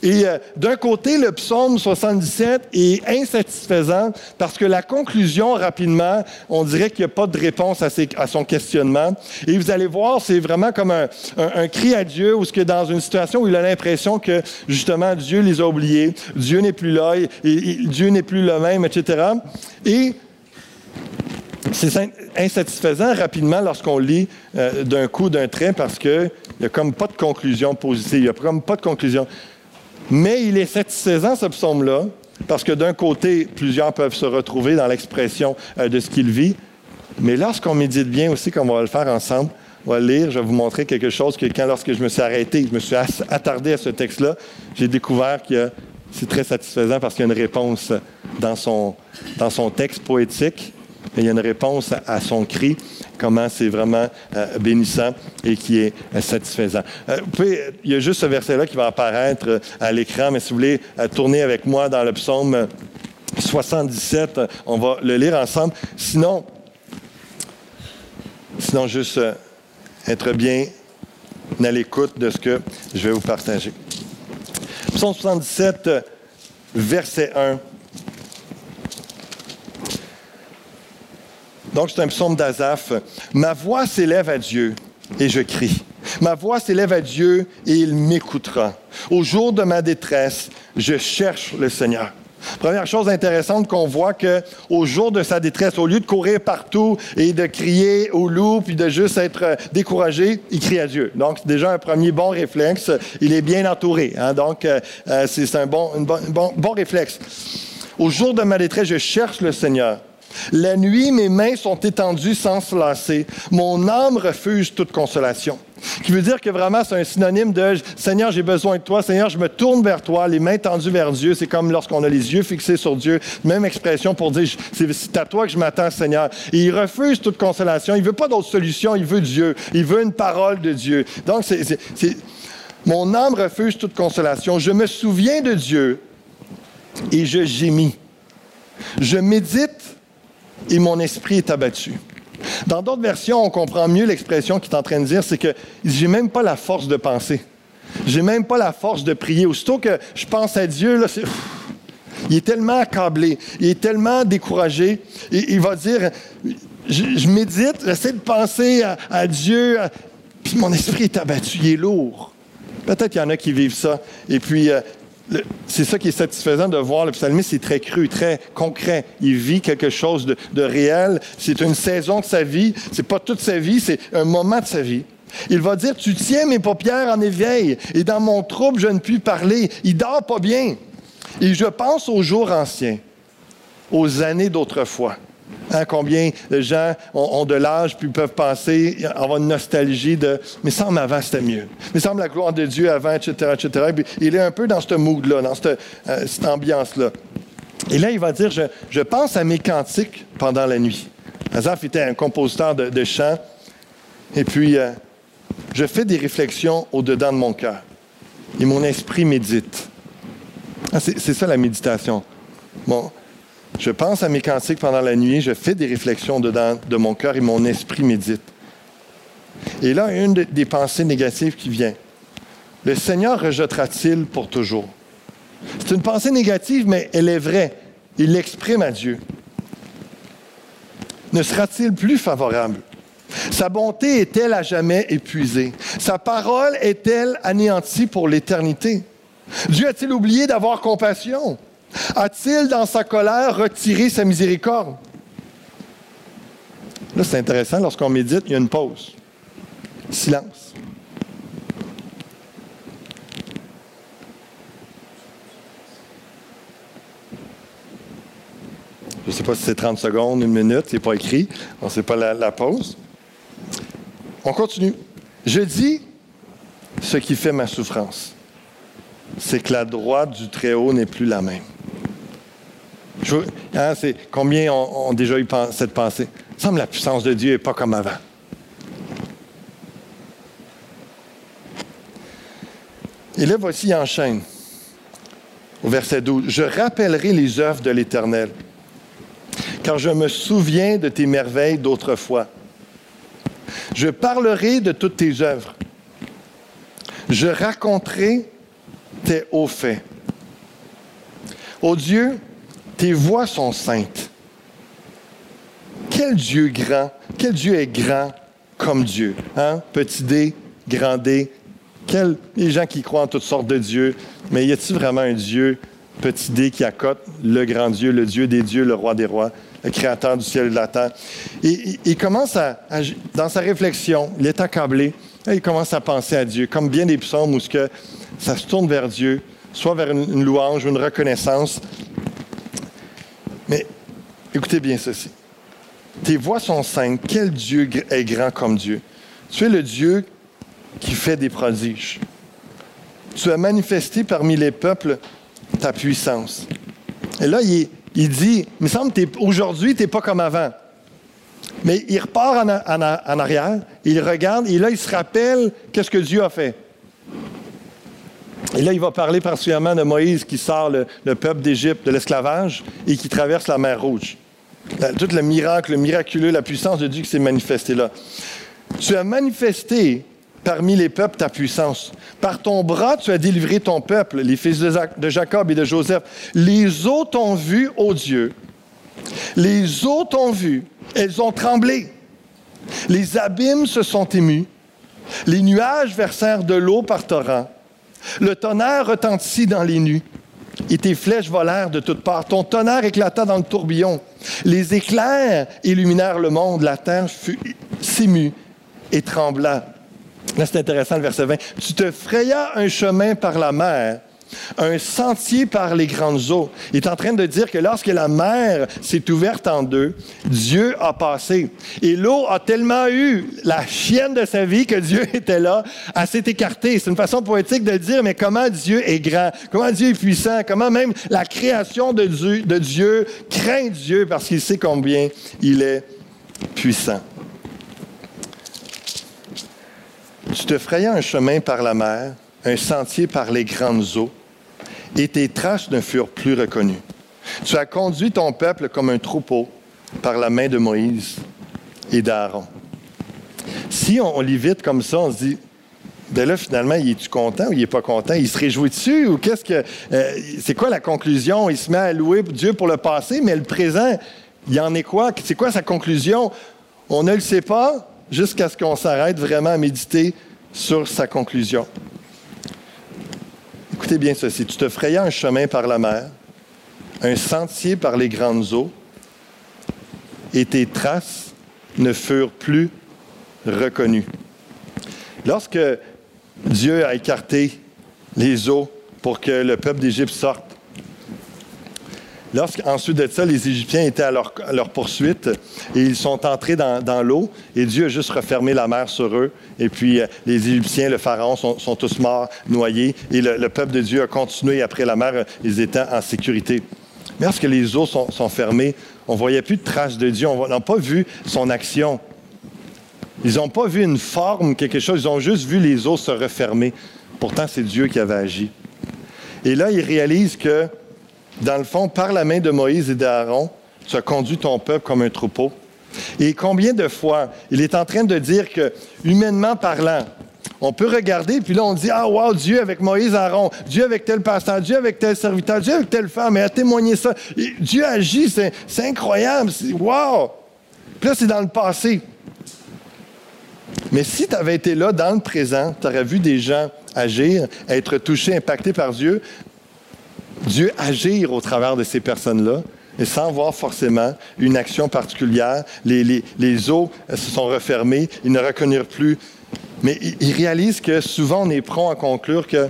Et euh, d'un côté, le psaume 77 est insatisfaisant parce que la conclusion, rapidement, on dirait qu'il n'y a pas de réponse à, son questionnement. Et vous allez voir, c'est vraiment comme un, cri à Dieu, ou ce que dans une situation où il a l'impression que, justement, Dieu les a oubliés, Dieu n'est plus là, Dieu n'est plus le même, etc. Et c'est insatisfaisant rapidement lorsqu'on lit euh, d'un coup, d'un trait, parce qu'il n'y a comme pas de conclusion positive, il n'y a comme pas de conclusion. Mais il est satisfaisant, ce psaume-là, parce que d'un côté, plusieurs peuvent se retrouver dans l'expression euh, de ce qu'ils vivent. Mais lorsqu'on médite bien aussi, comme on va le faire ensemble, on va lire, je vais vous montrer quelque chose que quand, lorsque je me suis arrêté, je me suis attardé à ce texte-là, j'ai découvert que c'est très satisfaisant parce qu'il y a une réponse dans son, dans son texte poétique il y a une réponse à, son cri, comment c'est vraiment euh, bénissant et qui est euh, satisfaisant. Euh, il y a juste ce verset-là qui va apparaître à l'écran, mais si vous voulez tourner avec moi dans le psaume 77, on va le lire ensemble. Sinon, sinon juste être bien à l'écoute de ce que je vais vous partager. Psaume 77, verset 1. Donc, c'est un psaume d'Azaph. Ma voix s'élève à Dieu et je crie. Ma voix s'élève à Dieu et il m'écoutera. Au jour de ma détresse, je cherche le Seigneur. Première chose intéressante qu'on voit que au jour de sa détresse, au lieu de courir partout et de crier au loup puis de juste être découragé, il crie à Dieu. Donc c'est déjà un premier bon réflexe. Il est bien entouré. Hein. Donc euh, euh, c'est un bon, bon, bon réflexe. Au jour de ma détresse, je cherche le Seigneur. La nuit, mes mains sont étendues sans se lasser. Mon âme refuse toute consolation. Qui veut dire que vraiment, c'est un synonyme de Seigneur, j'ai besoin de toi. Seigneur, je me tourne vers toi, les mains tendues vers Dieu. C'est comme lorsqu'on a les yeux fixés sur Dieu. Même expression pour dire c'est à toi que je m'attends, Seigneur. Et il refuse toute consolation. Il veut pas d'autre solution. Il veut Dieu. Il veut une parole de Dieu. Donc, c'est, mon âme refuse toute consolation. Je me souviens de Dieu et je gémis. Je médite et mon esprit est abattu. Dans d'autres versions, on comprend mieux l'expression qu'il est en train de dire, c'est que j'ai même pas la force de penser. J'ai même pas la force de prier. Aussitôt que je pense à Dieu, là, c'est, il est tellement accablé, il est tellement découragé. Il va dire, je, médite, j'essaie de penser à, Dieu, puis mon esprit est abattu, il est lourd. Peut-être qu'il y en a qui vivent ça. Et puis, euh, c'est ça qui est satisfaisant de voir le psalmiste, c'est très cru, très concret. Il vit quelque chose de, réel. C'est une saison de sa vie. C'est pas toute sa vie, c'est un moment de sa vie. Il va dire, tu tiens mes paupières en éveil, et dans mon trouble, je ne puis parler. Il dort pas bien. Et je pense aux jours anciens, aux années d'autrefois. Hein, combien de gens ont, de l'âge puis peuvent penser, avoir une nostalgie de Mais semble avant c'était mieux. Mais semble la gloire de Dieu avant, etc., etc. il est un peu dans ce mood-là, dans cette, euh, ambiance-là. Et là, il va dire je, pense à mes cantiques pendant la nuit. Azaf était un compositeur de, chants. Et puis, euh, je fais des réflexions au-dedans de mon cœur. Et mon esprit médite. Ah, c'est ça la méditation. Bon, je pense à mes cantiques pendant la nuit, je fais des réflexions dedans de mon cœur et mon esprit médite. Et là, une des pensées négatives qui vient. Le Seigneur rejettera-t-il pour toujours? C'est une pensée négative, mais elle est vraie. Il l'exprime à Dieu. Ne sera-t-il plus favorable? Sa bonté est-elle à jamais épuisée? Sa parole est-elle anéantie pour l'éternité? Dieu a-t-il oublié d'avoir compassion? A-t-il, dans sa colère, retiré sa miséricorde? Là, c'est intéressant, lorsqu'on médite, il y a une pause. Silence. Je ne sais pas si c'est 30 secondes, une minute, c'est pas écrit. On ne sait pas la, la pause. On continue. Je dis ce qui fait ma souffrance, c'est que la droite du Très-Haut n'est plus la même. Hein, c'est, combien ont, déjà eu cette pensée? Il la puissance de Dieu n'est pas comme avant. Et là, voici, il enchaîne. Au verset 12. Je rappellerai les œuvres de l'Éternel, car je me souviens de tes merveilles d'autrefois. Je parlerai de toutes tes œuvres. Je raconterai tes hauts faits. Ô Dieu, tes voix sont saintes. Quel Dieu grand, quel Dieu est grand comme Dieu. Hein? Petit D, grand D. Quel, les gens qui croient en toutes sortes de dieux, mais y a-t-il vraiment un Dieu, petit D, qui accote le grand Dieu, le Dieu des dieux, le roi des rois, le créateur du ciel et de la terre? Et il commence à, dans sa réflexion, il est accablé, il commence à penser à Dieu, comme bien des psaumes où ce que ça se tourne vers Dieu, soit vers une, une louange ou une reconnaissance. Mais écoutez bien ceci. Tes voix sont saintes. Quel Dieu est grand comme Dieu? Tu es le Dieu qui fait des prodiges. Tu as manifesté parmi les peuples ta puissance. Et là, il, dit, il me semble qu'aujourd'hui, tu n'es pas comme avant. Mais il repart en, arrière, il regarde, et là, il se rappelle qu'est-ce que Dieu a fait. Et là, il va parler particulièrement de Moïse qui sort le, peuple d'Égypte de l'esclavage et qui traverse la mer Rouge. tout le miracle, le miraculeux, la puissance de Dieu qui s'est manifestée là. Tu as manifesté parmi les peuples ta puissance. Par ton bras, tu as délivré ton peuple, les fils de Jacob et de Joseph. Les eaux t'ont vu, ô Dieu. Les eaux t'ont vu. Elles ont tremblé. Les abîmes se sont émus. Les nuages versèrent de l'eau par torrent. Le tonnerre retentit dans les nues et tes flèches volèrent de toutes parts. Ton tonnerre éclata dans le tourbillon. Les éclairs illuminèrent le monde. La terre fut s'émut et trembla. Là, c'est intéressant le verset 20. Tu te frayas un chemin par la mer un sentier par les grandes eaux. Il est en train de dire que lorsque la mer s'est ouverte en deux, Dieu a passé. Et l'eau a tellement eu la chienne de sa vie que Dieu [LAUGHS] était là, à s'est écarté. C'est une façon poétique de dire, mais comment Dieu est grand, comment Dieu est puissant, comment même la création de Dieu, de Dieu craint Dieu parce qu'il sait combien il est puissant. Tu te frayais un chemin par la mer, un sentier par les grandes eaux et tes traces ne furent plus reconnues. Tu as conduit ton peuple comme un troupeau par la main de Moïse et d'Aaron. Si on, lit vite comme ça, on se dit, ben là, finalement, il est-tu content ou il n'est pas content? Il se réjouit dessus ou qu'est-ce que. Euh, c'est quoi la conclusion? Il se met à louer Dieu pour le passé, mais le présent, il en est quoi? C'est quoi sa conclusion? On ne le sait pas jusqu'à ce qu'on s'arrête vraiment à méditer sur sa conclusion. Écoutez bien ceci. Tu te frayais un chemin par la mer, un sentier par les grandes eaux, et tes traces ne furent plus reconnues. Lorsque Dieu a écarté les eaux pour que le peuple d'Égypte sorte, Lorsqu'ensuite de ça, les Égyptiens étaient à leur, poursuite et ils sont entrés dans, l'eau et Dieu a juste refermé la mer sur eux. Et puis euh, les Égyptiens, le Pharaon, sont, tous morts, noyés. Et le, peuple de Dieu a continué après la mer, ils étaient en sécurité. Mais lorsque les eaux sont, fermées, on ne voyait plus de traces de Dieu, on n'a pas vu son action. Ils n'ont pas vu une forme, quelque chose, ils ont juste vu les eaux se refermer. Pourtant, c'est Dieu qui avait agi. Et là, ils réalisent que dans le fond, par la main de Moïse et d'Aaron, tu as conduit ton peuple comme un troupeau. Et combien de fois il est en train de dire que, humainement parlant, on peut regarder, puis là, on dit Ah, wow, Dieu avec Moïse, Aaron, Dieu avec tel pasteur, Dieu avec tel serviteur, Dieu avec telle femme, et a témoigné ça. Dieu agit, c'est incroyable, wow! Puis là, c'est dans le passé. Mais si tu avais été là dans le présent, tu aurais vu des gens agir, être touchés, impactés par Dieu, Dieu agir au travers de ces personnes-là, et sans voir forcément une action particulière. Les, eaux se sont refermées, ils ne reconnurent plus. Mais ils réalisent que souvent on est prompt à conclure que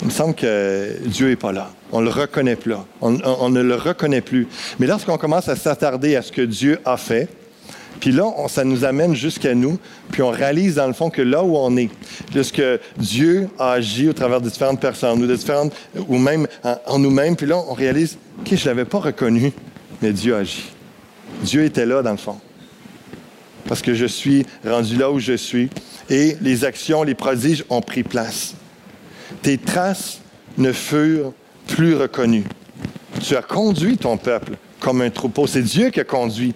il me semble que Dieu n'est pas là. On ne le reconnaît plus. On, ne le reconnaît plus. Mais lorsqu'on commence à s'attarder à ce que Dieu a fait, puis là, ça nous amène jusqu'à nous, puis on réalise dans le fond que là où on est, puisque Dieu a agi au travers de différentes personnes, ou de différentes, ou même en, nous-mêmes, puis là, on réalise, OK, je ne l'avais pas reconnu, mais Dieu a agi. Dieu était là dans le fond. Parce que je suis rendu là où je suis, et les actions, les prodiges ont pris place. Tes traces ne furent plus reconnues. Tu as conduit ton peuple comme un troupeau. C'est Dieu qui a conduit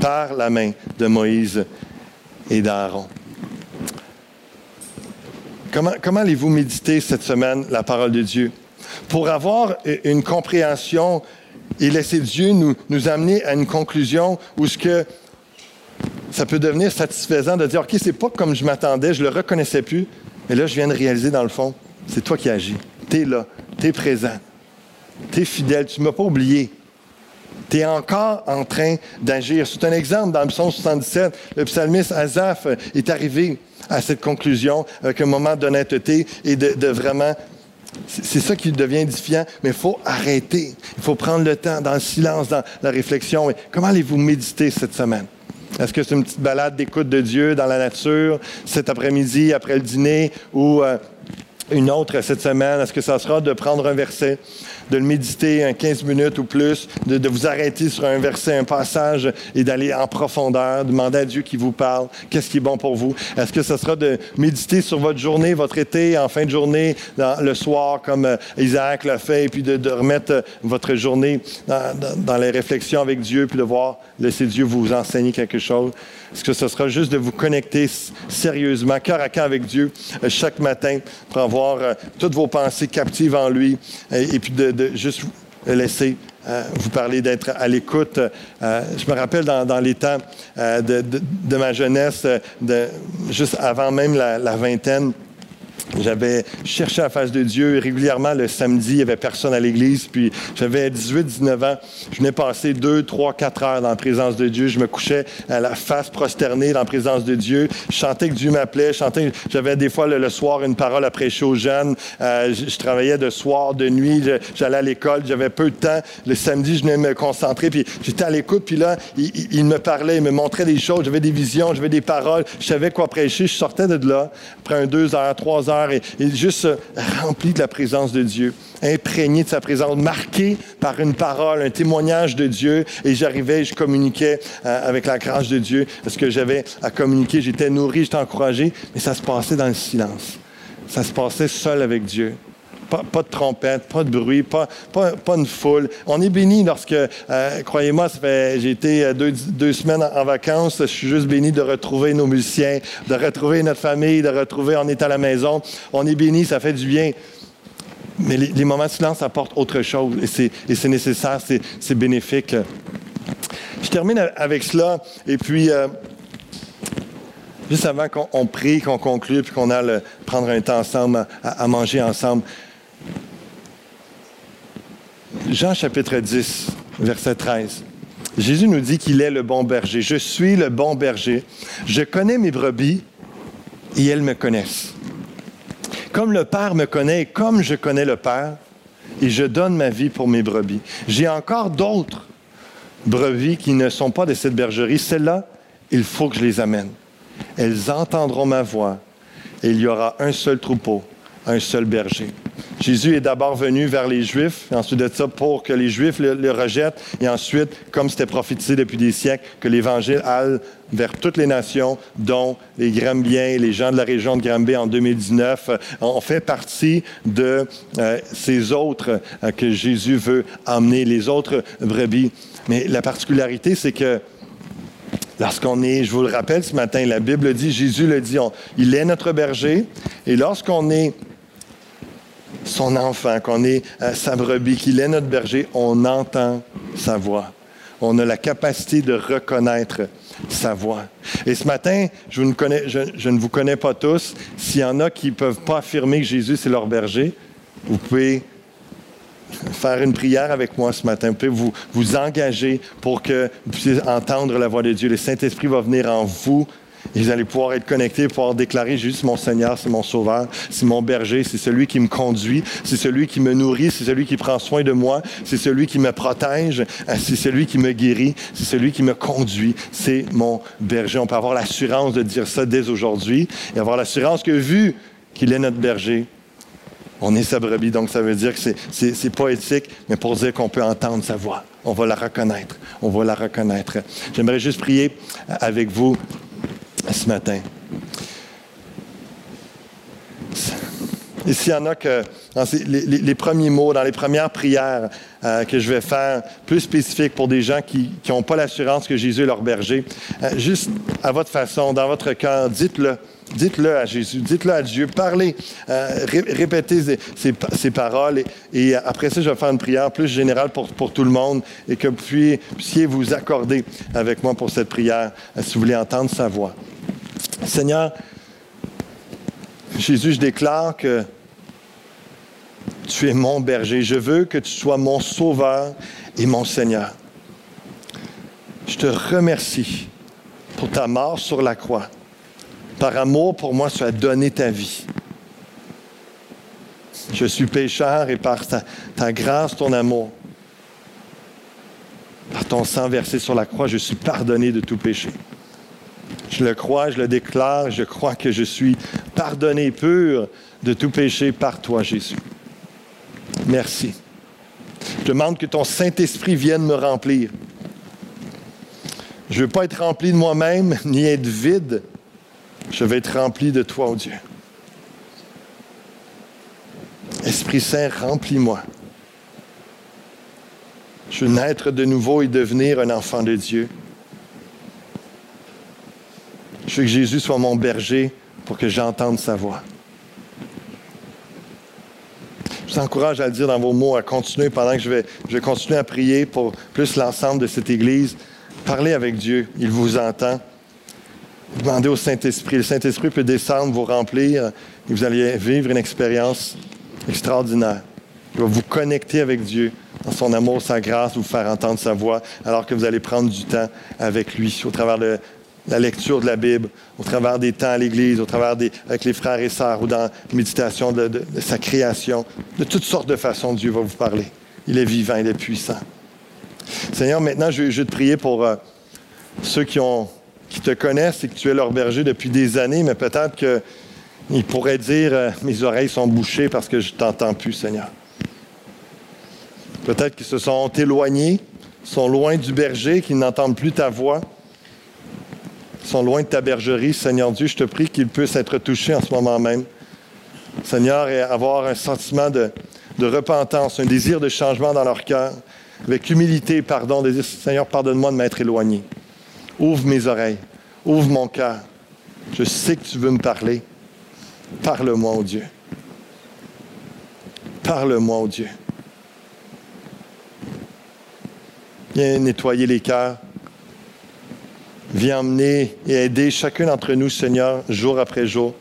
par la main de Moïse et d'Aaron. Comment, allez-vous méditer cette semaine la parole de Dieu? Pour avoir une compréhension et laisser Dieu nous, nous amener à une conclusion où ce que ça peut devenir satisfaisant de dire, OK, c'est pas comme je m'attendais, je le reconnaissais plus, mais là, je viens de réaliser dans le fond, c'est toi qui agis. Tu es là, tu es présent, tu es fidèle, tu ne m'as pas oublié tu es encore en train d'agir. C'est un exemple dans le psaume 77. Le psalmiste Azaph est arrivé à cette conclusion avec un moment d'honnêteté et de, vraiment c'est ça qui devient édifiant, mais il faut arrêter. Il faut prendre le temps dans le silence, dans la réflexion. comment allez-vous méditer cette semaine? Est-ce que c'est une petite balade d'écoute de Dieu dans la nature cet après-midi, après le dîner, ou euh, une autre cette semaine? Est-ce que ça sera de prendre un verset, de le méditer un 15 minutes ou plus, de, vous arrêter sur un verset, un passage et d'aller en profondeur, demander à Dieu qui vous parle, qu'est-ce qui est bon pour vous? Est-ce que ce sera de méditer sur votre journée, votre été, en fin de journée, le soir, comme euh, Isaac l'a fait, et puis de, remettre euh, votre journée dans, dans les réflexions avec Dieu, puis de voir, laisser Dieu vous enseigner quelque chose? Est-ce que ce sera juste de vous connecter sérieusement, cœur à cœur avec Dieu, euh, chaque matin, pour avoir toutes vos pensées captives en lui, et, puis de, juste laisser euh, vous parler d'être à l'écoute. je me rappelle dans, les temps de, ma jeunesse, juste avant même la vingtaine, j'avais cherché la face de Dieu régulièrement le samedi. Il n'y avait personne à l'église. Puis j'avais 18, 19 ans. Je venais passer 2, 3, 4 heures dans la présence de Dieu. Je me couchais à la face prosternée dans la présence de Dieu. Je chantais que Dieu m'appelait. J'avais des fois le, soir une parole à prêcher aux jeunes. Euh, je, travaillais de soir, de nuit. J'allais à l'école. J'avais peu de temps. Le samedi, je venais me concentrer. Puis j'étais à l'écoute. Puis là, il, me parlait. Il me montrait des choses. J'avais des visions. J'avais des paroles. Je savais quoi prêcher. Je sortais de là. Après un 2 heures, 3 heures et, juste rempli de la présence de Dieu, imprégné de sa présence, marqué par une parole, un témoignage de Dieu. Et j'arrivais, je communiquais euh, avec la grâce de Dieu ce que j'avais à communiquer. J'étais nourri, j'étais encouragé, mais ça se passait dans le silence. Ça se passait seul avec Dieu. Pas, de trompette, pas de bruit, pas, pas, une foule. On est béni lorsque, euh, croyez-moi, j'ai été euh, deux, semaines en, vacances. Je suis juste béni de retrouver nos musiciens, de retrouver notre famille, de retrouver, on est à la maison. On est béni, ça fait du bien. Mais les, moments de silence apportent autre chose et c'est nécessaire, c'est bénéfique. Je termine avec cela et puis. Euh, juste avant qu'on prie, qu'on conclue, puis qu'on aille prendre un temps ensemble, à manger ensemble, Jean chapitre 10, verset 13. Jésus nous dit qu'il est le bon berger. Je suis le bon berger. Je connais mes brebis et elles me connaissent. Comme le Père me connaît et comme je connais le Père, et je donne ma vie pour mes brebis. J'ai encore d'autres brebis qui ne sont pas de cette bergerie. Celles-là, il faut que je les amène. Elles entendront ma voix et il y aura un seul troupeau, un seul berger. Jésus est d'abord venu vers les Juifs, ensuite de ça pour que les Juifs le, rejettent, et ensuite, comme c'était prophétisé depuis des siècles, que l'Évangile aille vers toutes les nations, dont les Grambiens, les gens de la région de Granby en 2019, euh, ont fait partie de euh, ces autres euh, que Jésus veut emmener, les autres brebis. Mais la particularité, c'est que Lorsqu'on est, je vous le rappelle ce matin, la Bible dit, Jésus le dit, il est notre berger. Et lorsqu'on est son enfant, qu'on est euh, sa brebis, qu'il est notre berger, on entend sa voix. On a la capacité de reconnaître sa voix. Et ce matin, je, ne, vous connais pas tous. S'il y en a qui ne peuvent pas affirmer que Jésus c'est leur berger, vous pouvez faire une prière avec moi ce matin. Vous pouvez vous, vous engager pour que vous puissiez entendre la voix de Dieu. Le Saint-Esprit va venir en vous et vous allez pouvoir être connectés, pouvoir déclarer juste mon Seigneur, c'est mon Sauveur, c'est mon berger, c'est celui qui me conduit, c'est celui qui me nourrit, c'est celui qui prend soin de moi, c'est celui qui me protège, euh, c'est celui qui me guérit, c'est celui qui me conduit, c'est mon berger. On peut avoir l'assurance de dire ça dès aujourd'hui et avoir l'assurance que vu qu'il est notre berger, on est sa brebis, donc ça veut dire que c'est poétique, mais pour dire qu'on peut entendre sa voix. On va la reconnaître. On va la reconnaître. J'aimerais juste prier avec vous ce matin. Et s'il y en a que, dans les, premiers mots, dans les premières prières euh, que je vais faire, plus spécifiques pour des gens qui n'ont pas l'assurance que Jésus est leur berger, euh, juste à votre façon, dans votre cœur, dites-le. Dites-le à Jésus, dites-le à Dieu, parlez, euh, répétez ces, paroles et, après ça, je vais faire une prière plus générale pour, pour tout le monde et que vous puissiez vous accorder avec moi pour cette prière si vous voulez entendre sa voix. Seigneur, Jésus, je déclare que tu es mon berger. Je veux que tu sois mon sauveur et mon Seigneur. Je te remercie pour ta mort sur la croix. Par amour pour moi, tu as donné ta vie. Je suis pécheur et par ta, ta grâce, ton amour, par ton sang versé sur la croix, je suis pardonné de tout péché. Je le crois, je le déclare, je crois que je suis pardonné pur de tout péché par toi, Jésus. Merci. Je demande que ton Saint-Esprit vienne me remplir. Je ne veux pas être rempli de moi-même, [LAUGHS] ni être vide. Je veux être rempli de toi, oh Dieu. Esprit Saint, remplis-moi. Je veux naître de nouveau et devenir un enfant de Dieu. Je veux que Jésus soit mon berger pour que j'entende sa voix. Je vous encourage à le dire dans vos mots, à continuer pendant que je vais, je vais continuer à prier pour plus l'ensemble de cette Église. Parlez avec Dieu, il vous entend. Demandez au Saint-Esprit. Le Saint-Esprit peut descendre, vous remplir, et vous allez vivre une expérience extraordinaire. Il va vous connecter avec Dieu dans son amour, sa grâce, vous faire entendre sa voix, alors que vous allez prendre du temps avec lui au travers de la lecture de la Bible, au travers des temps à l'Église, au travers des, avec les frères et sœurs ou dans la méditation de, sa création. De toutes sortes de façons, Dieu va vous parler. Il est vivant, il est puissant. Seigneur, maintenant, je, veux te prier pour euh, ceux qui, ont, qui te connaissent et que tu es leur berger depuis des années, mais peut-être qu'ils pourraient dire euh, Mes oreilles sont bouchées parce que je ne t'entends plus, Seigneur. Peut-être qu'ils se sont éloignés, sont loin du berger, qu'ils n'entendent plus ta voix sont loin de ta bergerie, Seigneur Dieu, je te prie qu'ils puissent être touchés en ce moment même. Seigneur, et avoir un sentiment de, repentance, un désir de changement dans leur cœur, avec humilité et pardon, Seigneur, pardonne-moi de m'être éloigné. Ouvre mes oreilles, ouvre mon cœur. Je sais que tu veux me parler. Parle-moi, oh Dieu. Parle-moi, oh Dieu. Viens nettoyer les cœurs. Viens emmener et aider chacun d'entre nous, Seigneur, jour après jour,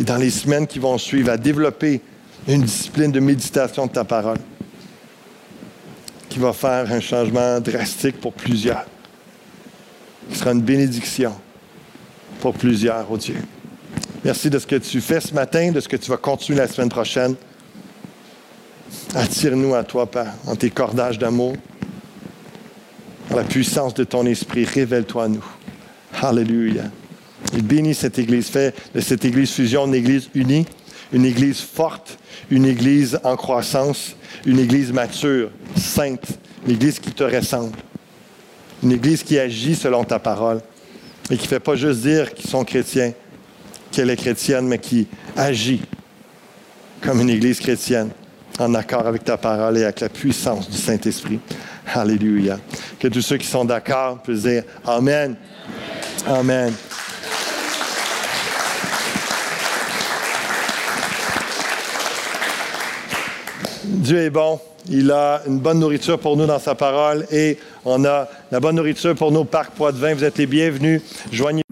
et dans les semaines qui vont suivre, à développer une discipline de méditation de ta parole qui va faire un changement drastique pour plusieurs, qui sera une bénédiction pour plusieurs, oh Dieu. Merci de ce que tu fais ce matin, de ce que tu vas continuer la semaine prochaine. Attire-nous à toi, Père, en tes cordages d'amour. La puissance de ton esprit, révèle-toi à nous. Alléluia. Il bénit cette Église, fait de cette Église fusion une Église unie, une Église forte, une Église en croissance, une Église mature, sainte, une Église qui te ressemble, une Église qui agit selon ta parole et qui ne fait pas juste dire qu'ils sont chrétiens, qu'elle est chrétienne, mais qui agit comme une Église chrétienne, en accord avec ta parole et avec la puissance du Saint-Esprit. Alléluia. Que tous ceux qui sont d'accord puissent dire Amen. Amen. Dieu est bon. Il a une bonne nourriture pour nous dans sa parole et on a la bonne nourriture pour nos parcs Poids de vin. Vous êtes les bienvenus. Joignez